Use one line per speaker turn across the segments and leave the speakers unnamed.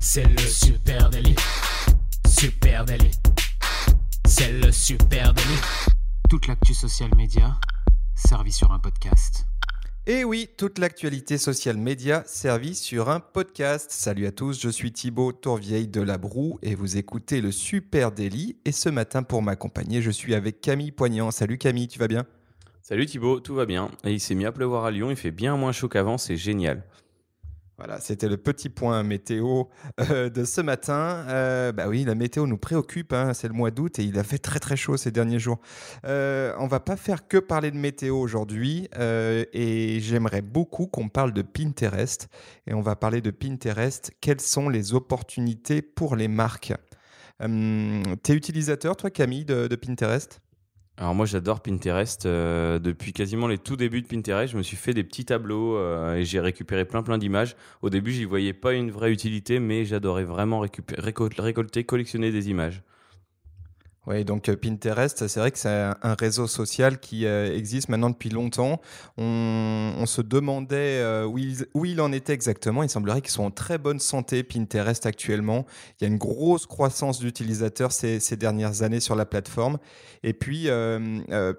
C'est le super délit. Super délit. C'est le super délit. Toute l'actu social média servie sur un podcast.
Et oui, toute l'actualité social média servie sur un podcast. Salut à tous, je suis Thibaut Tourvieille de La Broue et vous écoutez le Super Daily. Et ce matin, pour m'accompagner, je suis avec Camille Poignant. Salut Camille, tu vas bien?
Salut Thibaut, tout va bien. Et il s'est mis à pleuvoir à Lyon, il fait bien moins chaud qu'avant, c'est génial.
Voilà, c'était le petit point météo euh, de ce matin. Euh, bah oui, la météo nous préoccupe, hein, c'est le mois d'août et il a fait très très chaud ces derniers jours. Euh, on va pas faire que parler de météo aujourd'hui et j'aimerais beaucoup qu'on parle de Pinterest. Et on va parler de Pinterest, quelles sont les opportunités pour les marques? T'es utilisateur, toi Camille, de Pinterest?
Alors moi j'adore Pinterest. Euh, depuis quasiment les tout débuts de Pinterest, je me suis fait des petits tableaux euh, et j'ai récupéré plein plein d'images. Au début, j'y voyais pas une vraie utilité, mais j'adorais vraiment récolter, collectionner des images.
Oui, donc euh, Pinterest, c'est vrai que c'est un réseau social qui euh, existe maintenant depuis longtemps. On, se demandait euh, où, il, en était exactement. Il semblerait qu'ils sont en très bonne santé, Pinterest actuellement. Il y a une grosse croissance d'utilisateurs ces, dernières années sur la plateforme. Et puis,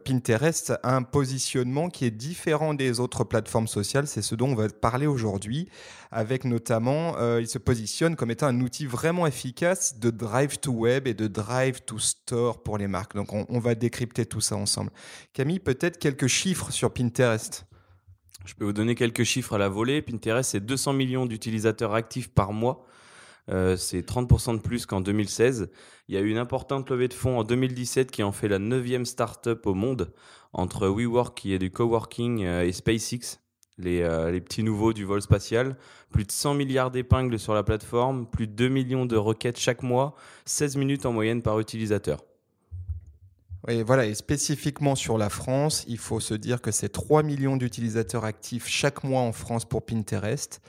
Pinterest a un positionnement qui est différent des autres plateformes sociales. C'est ce dont on va parler aujourd'hui, avec notamment, il se positionne comme étant un outil vraiment efficace de drive to web et de drive to store pour les marques. Donc on, va décrypter tout ça ensemble. Camille, peut-être quelques chiffres sur Pinterest
Je peux vous donner quelques chiffres à la volée. Pinterest, c'est 200 millions d'utilisateurs actifs par mois. Euh, c'est 30% de plus qu'en 2016. Il y a eu une importante levée de fonds en 2017 qui en fait la neuvième startup au monde entre WeWork qui est du coworking euh, et SpaceX les, euh, les, petits nouveaux du vol spatial. Plus de 100 milliards d'épingles sur la plateforme, plus de 2 millions de requêtes chaque mois, 16 minutes en moyenne par utilisateur.
Oui, voilà, et spécifiquement sur la France, il faut se dire que c'est 3 millions d'utilisateurs actifs chaque mois en France pour Pinterest.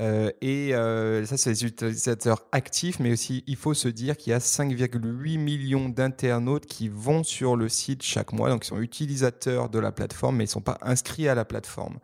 Euh, et euh, ça, c'est les utilisateurs actifs, mais aussi il faut se dire qu'il y a 5,8 millions d'internautes qui vont sur le site chaque mois, donc ils sont utilisateurs de la plateforme, mais ils ne sont pas inscrits à la plateforme.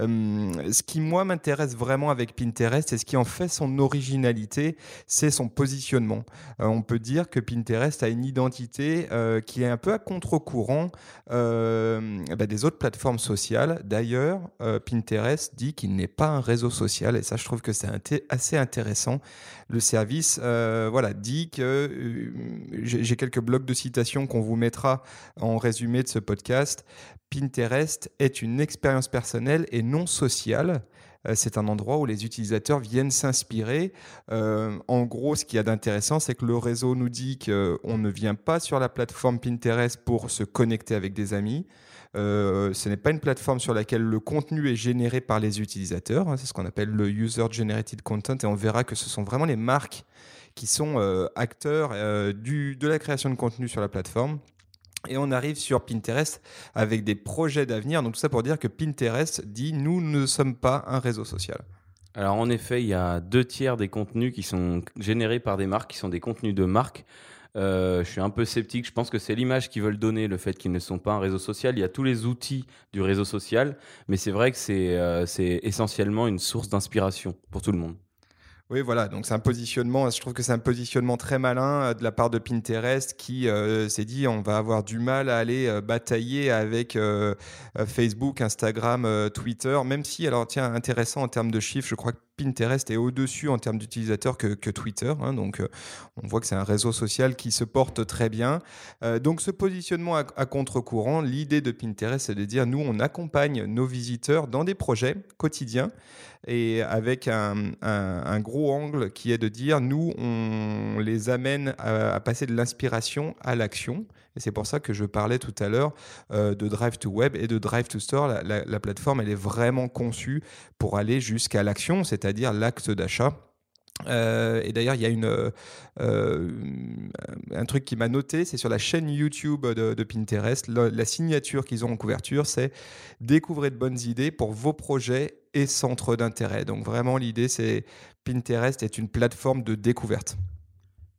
Euh, ce qui, moi, m'intéresse vraiment avec Pinterest et ce qui en fait son originalité, c'est son positionnement. Euh, on peut dire que Pinterest a une identité euh, qui est un peu à contre-courant bah, des autres plateformes sociales. D'ailleurs, Pinterest dit qu'il n'est pas un réseau social et ça, je trouve que c'est assez intéressant. Le service voilà, dit que j'ai quelques blocs de citations qu'on vous mettra en résumé de ce podcast. Pinterest est une expérience personnelle et non sociale. C'est un endroit où les utilisateurs viennent s'inspirer. Euh, en gros, ce qu'il y a d'intéressant, c'est que le réseau nous dit qu'on ne vient pas sur la plateforme Pinterest pour se connecter avec des amis. Euh, ce n'est pas une plateforme sur laquelle le contenu est généré par les utilisateurs. Hein, c'est ce qu'on appelle le User Generated Content. Et on verra que ce sont vraiment les marques qui sont euh, acteurs euh, de la création de contenu sur la plateforme. Et on arrive sur Pinterest avec des projets d'avenir. Donc tout ça pour dire que Pinterest dit nous ne sommes pas un réseau social.
Alors en effet, il y a deux tiers des contenus qui sont générés par des marques, qui sont des contenus de marques. Euh, je suis un peu sceptique. Je pense que c'est l'image qu'ils veulent donner, le fait qu'ils ne sont pas un réseau social. Il y a tous les outils du réseau social, mais c'est vrai que c'est euh, essentiellement une source d'inspiration pour tout le monde.
Oui, voilà. Donc c'est un positionnement. Je trouve que c'est un positionnement très malin euh, de la part de Pinterest qui euh, s'est dit on va avoir du mal à aller euh, batailler avec Facebook, Instagram, Twitter. Même si, alors tiens, intéressant en termes de chiffres, je crois que Pinterest est au-dessus en termes d'utilisateurs que, Twitter. Hein. donc, euh, on voit que c'est un réseau social qui se porte très bien. Euh, donc, ce positionnement à, contre-courant, l'idée de Pinterest, c'est de dire nous, on accompagne nos visiteurs dans des projets quotidiens et avec un, gros angle qui est de dire nous, on les amène à, passer de l'inspiration à l'action. Et c'est pour ça que je parlais tout à l'heure euh, de Drive to Web et de Drive to Store. La, plateforme, elle est vraiment conçue pour aller jusqu'à l'action, c'est-à-dire l'acte d'achat. Euh, et d'ailleurs, il y a euh, un truc qui m'a noté, c'est sur la chaîne YouTube de, Pinterest. la signature qu'ils ont en couverture, c'est découvrez de bonnes idées pour vos projets et centres d'intérêt. Donc vraiment, l'idée, c'est Pinterest est une plateforme de découverte.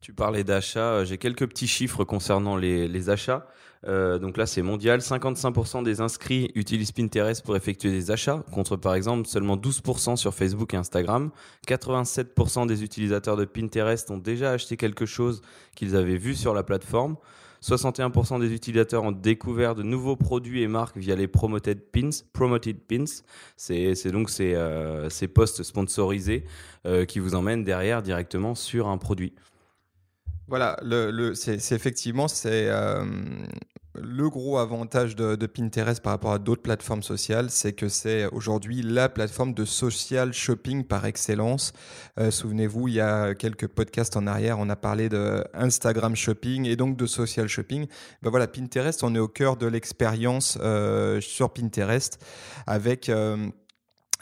Tu parlais d'achat, j'ai quelques petits chiffres concernant les, achats. Euh, donc là, c'est mondial. 55% des inscrits utilisent Pinterest pour effectuer des achats, contre par exemple seulement 12% sur Facebook et Instagram. 87% des utilisateurs de Pinterest ont déjà acheté quelque chose qu'ils avaient vu sur la plateforme. 61% des utilisateurs ont découvert de nouveaux produits et marques via les promoted pins. Promoted pins, c'est donc ces, euh, ces posts sponsorisés euh, qui vous emmènent derrière directement sur un produit.
Voilà, c'est effectivement c'est euh, le gros avantage de, Pinterest par rapport à d'autres plateformes sociales, c'est que c'est aujourd'hui la plateforme de social shopping par excellence. Euh, souvenez-vous, il y a quelques podcasts en arrière, on a parlé de Instagram shopping et donc de social shopping. Ben voilà, Pinterest, on est au cœur de l'expérience euh, sur Pinterest avec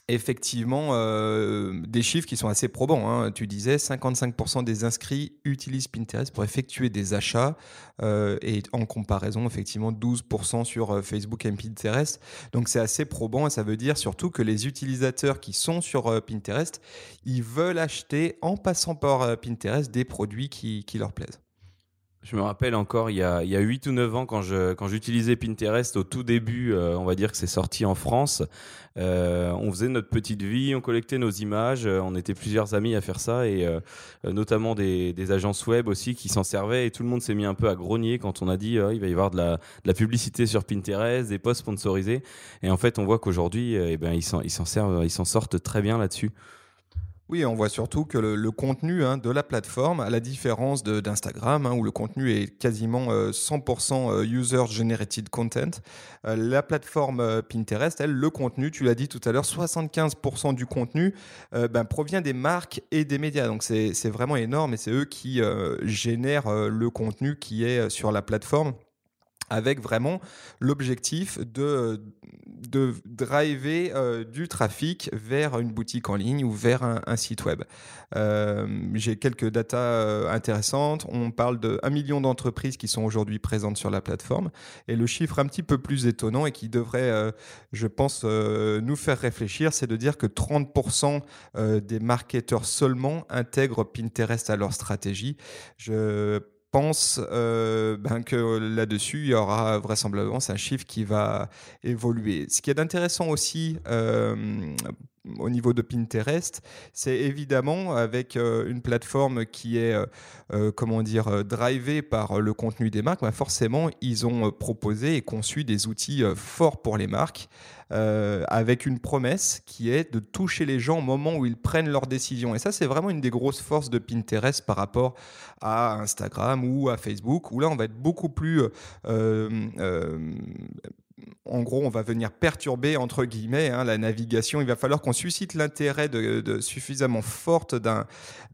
effectivement euh, des chiffres qui sont assez probants. Hein. Tu disais 55% des inscrits utilisent Pinterest pour effectuer des achats euh, et en comparaison effectivement 12% sur euh, Facebook et Pinterest. Donc c'est assez probant et ça veut dire surtout que les utilisateurs qui sont sur Pinterest, ils veulent acheter en passant par Pinterest des produits qui leur plaisent.
Je me rappelle encore, il y, a, il y a 8 ou 9 ans, quand, je, quand j'utilisais Pinterest au tout début, euh, on va dire que c'est sorti en France, euh, on faisait notre petite vie, on collectait nos images, euh, on était plusieurs amis à faire ça, et notamment des, des, agences web aussi qui s'en servaient, et tout le monde s'est mis un peu à grogner quand on a dit il va y avoir de la, de la, publicité sur Pinterest, des posts sponsorisés, et en fait on voit qu'aujourd'hui, eh ben, ils, s'en, ils, s'en servent, ils s'en sortent très bien là-dessus.
Oui, on voit surtout que le, contenu hein, de la plateforme, à la différence d'Instagram, hein, où le contenu est quasiment 100% euh, euh, user-generated content, euh, la plateforme Pinterest, elle, le contenu, tu l'as dit tout à l'heure, 75% du contenu ben, provient des marques et des médias. Donc c'est vraiment énorme et c'est eux qui génèrent le contenu qui est sur la plateforme avec vraiment l'objectif de, de driver euh, du trafic vers une boutique en ligne ou vers un, site web. Euh, j'ai quelques datas euh, intéressantes. On parle de 1 million d'entreprises qui sont aujourd'hui présentes sur la plateforme. Et le chiffre un petit peu plus étonnant et qui devrait, je pense, nous faire réfléchir, c'est de dire que 30% des marketeurs seulement intègrent Pinterest à leur stratégie. Je pense euh, ben, que là-dessus, il y aura vraisemblablement, un chiffre qui va évoluer. Ce qui est intéressant aussi euh, au niveau de Pinterest, c'est évidemment avec euh, une plateforme qui est, comment dire, drivée par le contenu des marques, ben, forcément, ils ont proposé et conçu des outils forts pour les marques euh, avec une promesse qui est de toucher les gens au moment où ils prennent leurs décisions. Et ça, c'est vraiment une des grosses forces de Pinterest par rapport à Instagram ou à Facebook, où là, on va être beaucoup plus euh, euh, en gros, on va venir perturber, entre guillemets, hein, la navigation. Il va falloir qu'on suscite l'intérêt de, suffisamment forte d'un,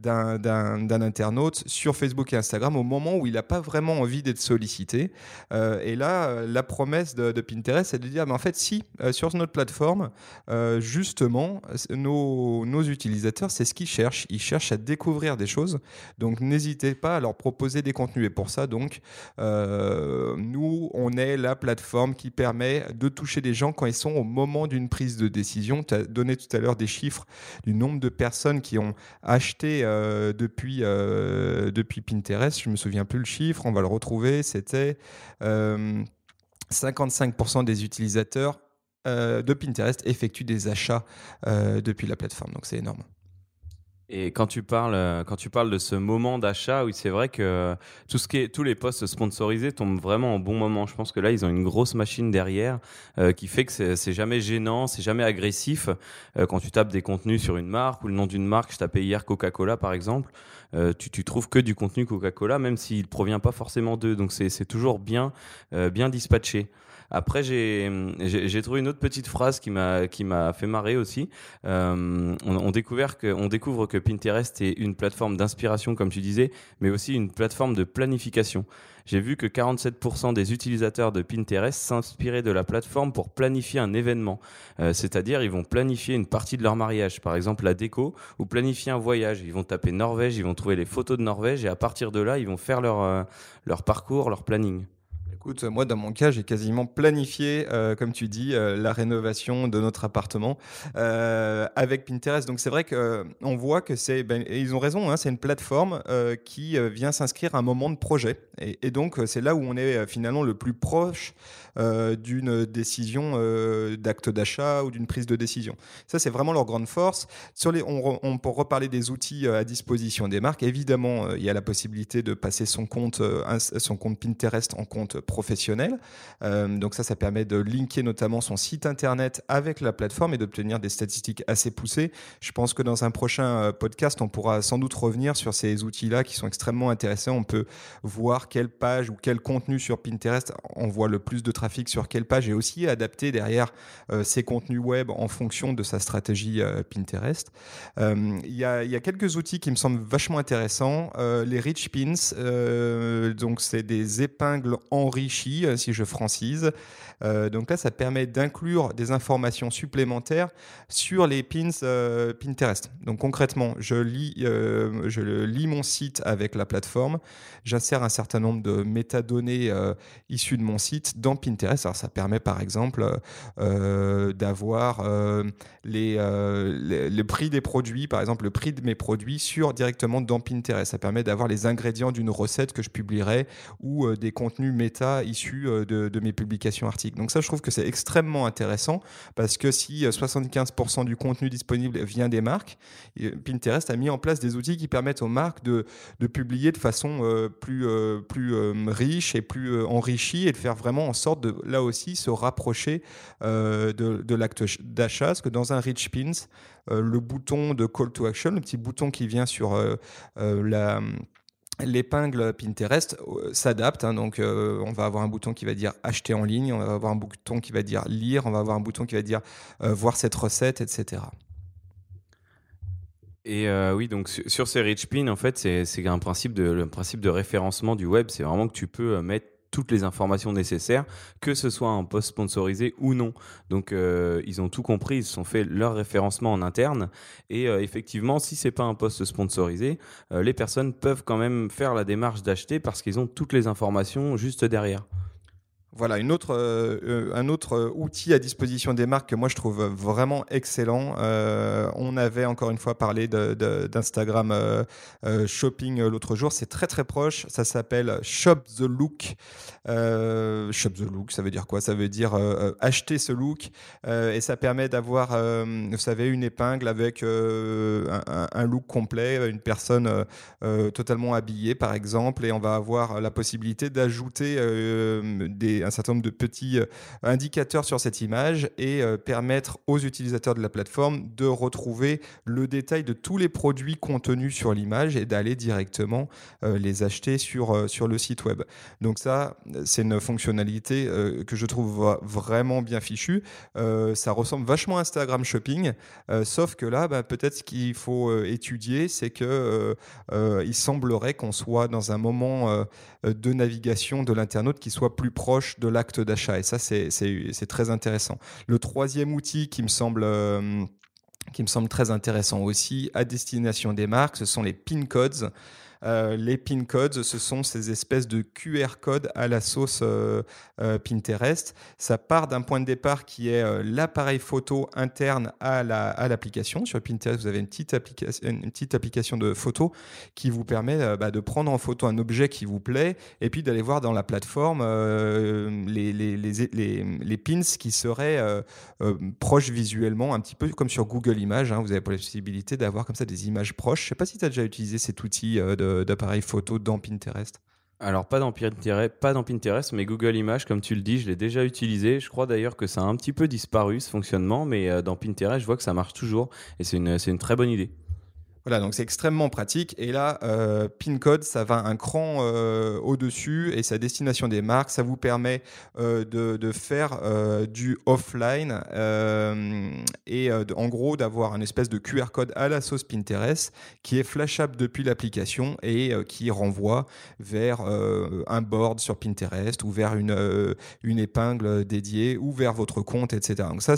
internaute sur Facebook et Instagram au moment où il n'a pas vraiment envie d'être sollicité. Euh, et là, la promesse de, Pinterest, c'est de dire, mais en fait, si, euh, sur notre plateforme, euh, justement, nos, nos utilisateurs, c'est ce qu'ils cherchent. Ils cherchent à découvrir des choses. Donc, n'hésitez pas à leur proposer des contenus. Et pour ça, donc, nous, on est la plateforme qui permet de toucher des gens quand ils sont au moment d'une prise de décision. Tu as donné tout à l'heure des chiffres du nombre de personnes qui ont acheté euh, depuis, euh, depuis Pinterest. Je me souviens plus le chiffre, on va le retrouver. C'était 55% euh, des utilisateurs de Pinterest effectuent des achats depuis la plateforme. Donc c'est énorme.
Et quand tu parles, euh, quand tu parles de ce moment d'achat, oui, c'est vrai que tout ce qui est, tous les postes sponsorisés tombent vraiment au bon moment. Je pense que là, ils ont une grosse machine derrière euh, qui fait que c'est jamais gênant, c'est jamais agressif. Euh, quand tu tapes des contenus sur une marque ou le nom d'une marque, je tapais hier Coca-Cola par exemple, tu, tu trouves que du contenu Coca-Cola, même s'il provient pas forcément d'eux. Donc c'est toujours bien, bien dispatché. Après, j'ai trouvé une autre petite phrase qui m'a fait marrer aussi. Euh, on, on, découvert que, on découvre que Pinterest est une plateforme d'inspiration, comme tu disais, mais aussi une plateforme de planification. J'ai vu que 47% des utilisateurs de Pinterest s'inspiraient de la plateforme pour planifier un événement. Euh, C'est-à-dire, ils vont planifier une partie de leur mariage, par exemple la déco, ou planifier un voyage. Ils vont taper Norvège, ils vont trouver les photos de Norvège, et à partir de là, ils vont faire leur, euh, leur parcours, leur planning.
Écoute, moi, dans mon cas, j'ai quasiment planifié, euh, comme tu dis, euh, la rénovation de notre appartement euh, avec Pinterest. Donc, c'est vrai qu'on voit que c'est, ben, ils ont raison, hein, c'est une plateforme qui vient s'inscrire à un moment de projet. Et, donc, c'est là où on est finalement le plus proche d'une décision d'acte d'achat ou d'une prise de décision. Ça, c'est vraiment leur grande force. Sur les, on, peut reparler des outils à disposition des marques. Évidemment, il y a la possibilité de passer son compte, son compte Pinterest en compte professionnel. Euh, donc ça, ça permet de linker notamment son site internet avec la plateforme et d'obtenir des statistiques assez poussées. Je pense que dans un prochain euh, podcast, on pourra sans doute revenir sur ces outils-là qui sont extrêmement intéressants. On peut voir quelle page ou quel contenu sur Pinterest envoie le plus de trafic sur quelle page et aussi adapter derrière euh, ses contenus web en fonction de sa stratégie Pinterest. Il y, a, y, a, quelques outils qui me semblent vachement intéressants. les Rich Pins, donc c'est des épingles enrichies euh, si je francise. Euh, donc là, ça permet d'inclure des informations supplémentaires sur les pins euh, Pinterest. Donc concrètement, je lis, je lis mon site avec la plateforme, j'insère un certain nombre de métadonnées issues de mon site dans Pinterest. Alors ça permet par exemple d'avoir les, les, prix des produits, par exemple le prix de mes produits sur directement dans Pinterest. Ça permet d'avoir les ingrédients d'une recette que je publierai ou des contenus méta issus euh, de, mes publications articles. Donc ça, je trouve que c'est extrêmement intéressant parce que si 75% euh, du contenu disponible vient des marques, Pinterest a mis en place des outils qui permettent aux marques de, publier de façon euh, plus, plus riche et plus enrichie et de faire vraiment en sorte de, là aussi, se rapprocher de, de l'acte d'achat. Parce que dans un Rich Pins, le bouton de call to action, le petit bouton qui vient sur la l'épingle Pinterest euh, s'adapte. Hein, donc, euh, on va avoir un bouton qui va dire acheter en ligne, on va avoir un bouton qui va dire lire, on va avoir un bouton qui va dire euh, voir cette recette, etc.
Et oui, donc sur, ces rich pins, en fait, c'est un principe principe de référencement du web. C'est vraiment que tu peux mettre toutes les informations nécessaires, que ce soit un post sponsorisé ou non. Donc euh, ils ont tout compris, ils se sont fait leur référencement en interne et euh, effectivement, si c'est pas un post sponsorisé, euh, les personnes peuvent quand même faire la démarche d'acheter parce qu'ils ont toutes les informations juste derrière.
Voilà, euh, euh, un autre euh, outil à disposition des marques que moi je trouve vraiment excellent. on avait encore une fois parlé d'Instagram Shopping l'autre jour. C'est très très proche. Ça s'appelle Shop the Look. Shop the Look, ça veut dire quoi? Ça veut dire acheter ce look. et ça permet d'avoir, vous savez, une épingle avec un, un, look complet, une personne totalement habillée par exemple. Et on va avoir la possibilité d'ajouter des un certain nombre de petits euh, indicateurs sur cette image et euh, permettre aux utilisateurs de la plateforme de retrouver le détail de tous les produits contenus sur l'image et d'aller directement euh, les acheter sur, sur le site web. Donc ça, c'est une fonctionnalité que je trouve vraiment bien fichue. ça ressemble vachement à Instagram Shopping, sauf que là, bah, peut-être ce qu'il faut étudier, c'est que il semblerait qu'on soit dans un moment de navigation de l'internaute qui soit plus proche de l'acte d'achat. Et ça, c'est très intéressant. Le troisième outil qui me semble... Euh, qui me semble très intéressant aussi à destination des marques, ce sont les pin codes. Euh, les pin codes, ce sont ces espèces de QR codes à la sauce euh, euh, Pinterest. Ça part d'un point de départ qui est l'appareil photo interne à la- à l'application. Sur Pinterest, vous avez une petite, application, une petite application de photo qui vous permet bah, de prendre en photo un objet qui vous plaît et puis d'aller voir dans la plateforme les, pins qui seraient proches visuellement, un petit peu comme sur Google Images. hein. vous avez la possibilité d'avoir comme ça des images proches. Je ne sais pas si tu as déjà utilisé cet outil de- d'appareil photo dans Pinterest.
Alors pas dans Pinterest, mais Google Images, comme tu le dis, je l'ai déjà utilisé. Je crois d'ailleurs que ça a un petit peu disparu ce fonctionnement, mais euh, dans Pinterest, je vois que ça marche toujours et c'est une très bonne idée.
Voilà, donc c'est extrêmement pratique. Et là, euh, PinCode, ça va un cran euh, au-dessus et sa destination des marques, ça vous permet euh, de, faire euh, du offline et en gros d'avoir un espèce de QR code à la sauce Pinterest qui est flashable depuis l'application et qui renvoie vers un board sur Pinterest ou vers une, une épingle dédiée ou vers votre compte, etc. Donc ça,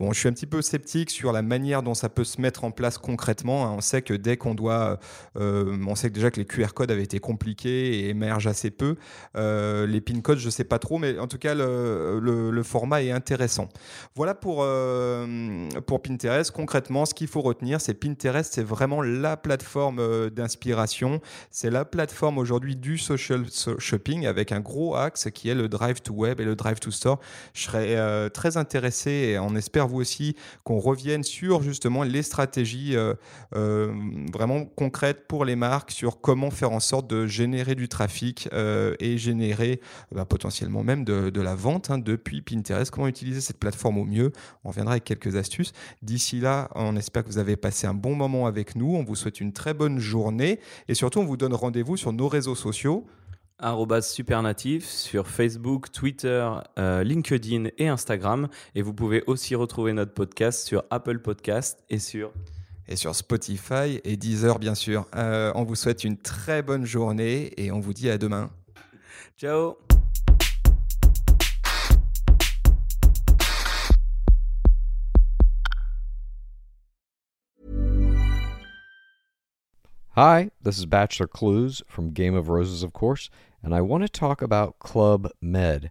bon, je suis un petit peu sceptique sur la manière dont ça peut se mettre en place concrètement. hein. On sait que dès qu'on doit, euh, on sait déjà que les QR codes avaient été compliqués et émergent assez peu. Euh, les pin codes, je sais pas trop, mais en tout cas le, format est intéressant. Voilà pour euh, pour Pinterest. Concrètement, ce qu'il faut retenir, c'est Pinterest, c'est vraiment la plateforme euh, d'inspiration. C'est la plateforme aujourd'hui du social so- shopping avec un gros axe qui est le drive to web et le drive to store. Je serais euh, très intéressé et on espère vous aussi qu'on revienne sur justement les stratégies euh, euh, vraiment concrètes pour les marques sur comment faire en sorte de générer du trafic euh, et générer bah, potentiellement même de, la vente hein, depuis Pinterest. Comment utiliser cette plateforme au mieux? On reviendra avec quelques astuces. D'ici là, on espère que vous avez passé un bon moment avec nous. On vous souhaite une très bonne journée et surtout on vous donne rendez-vous sur nos réseaux sociaux.
supernatif sur Facebook, Twitter, euh, LinkedIn et Instagram. Et vous pouvez aussi retrouver notre podcast sur Apple Podcast et sur...
et sur Spotify et Deezer bien sûr. Euh, on vous souhaite une très bonne journée et on vous dit à demain.
Ciao
Hi, this is Bachelor Clues from Game of Roses, of course, and I want to talk about Club Med.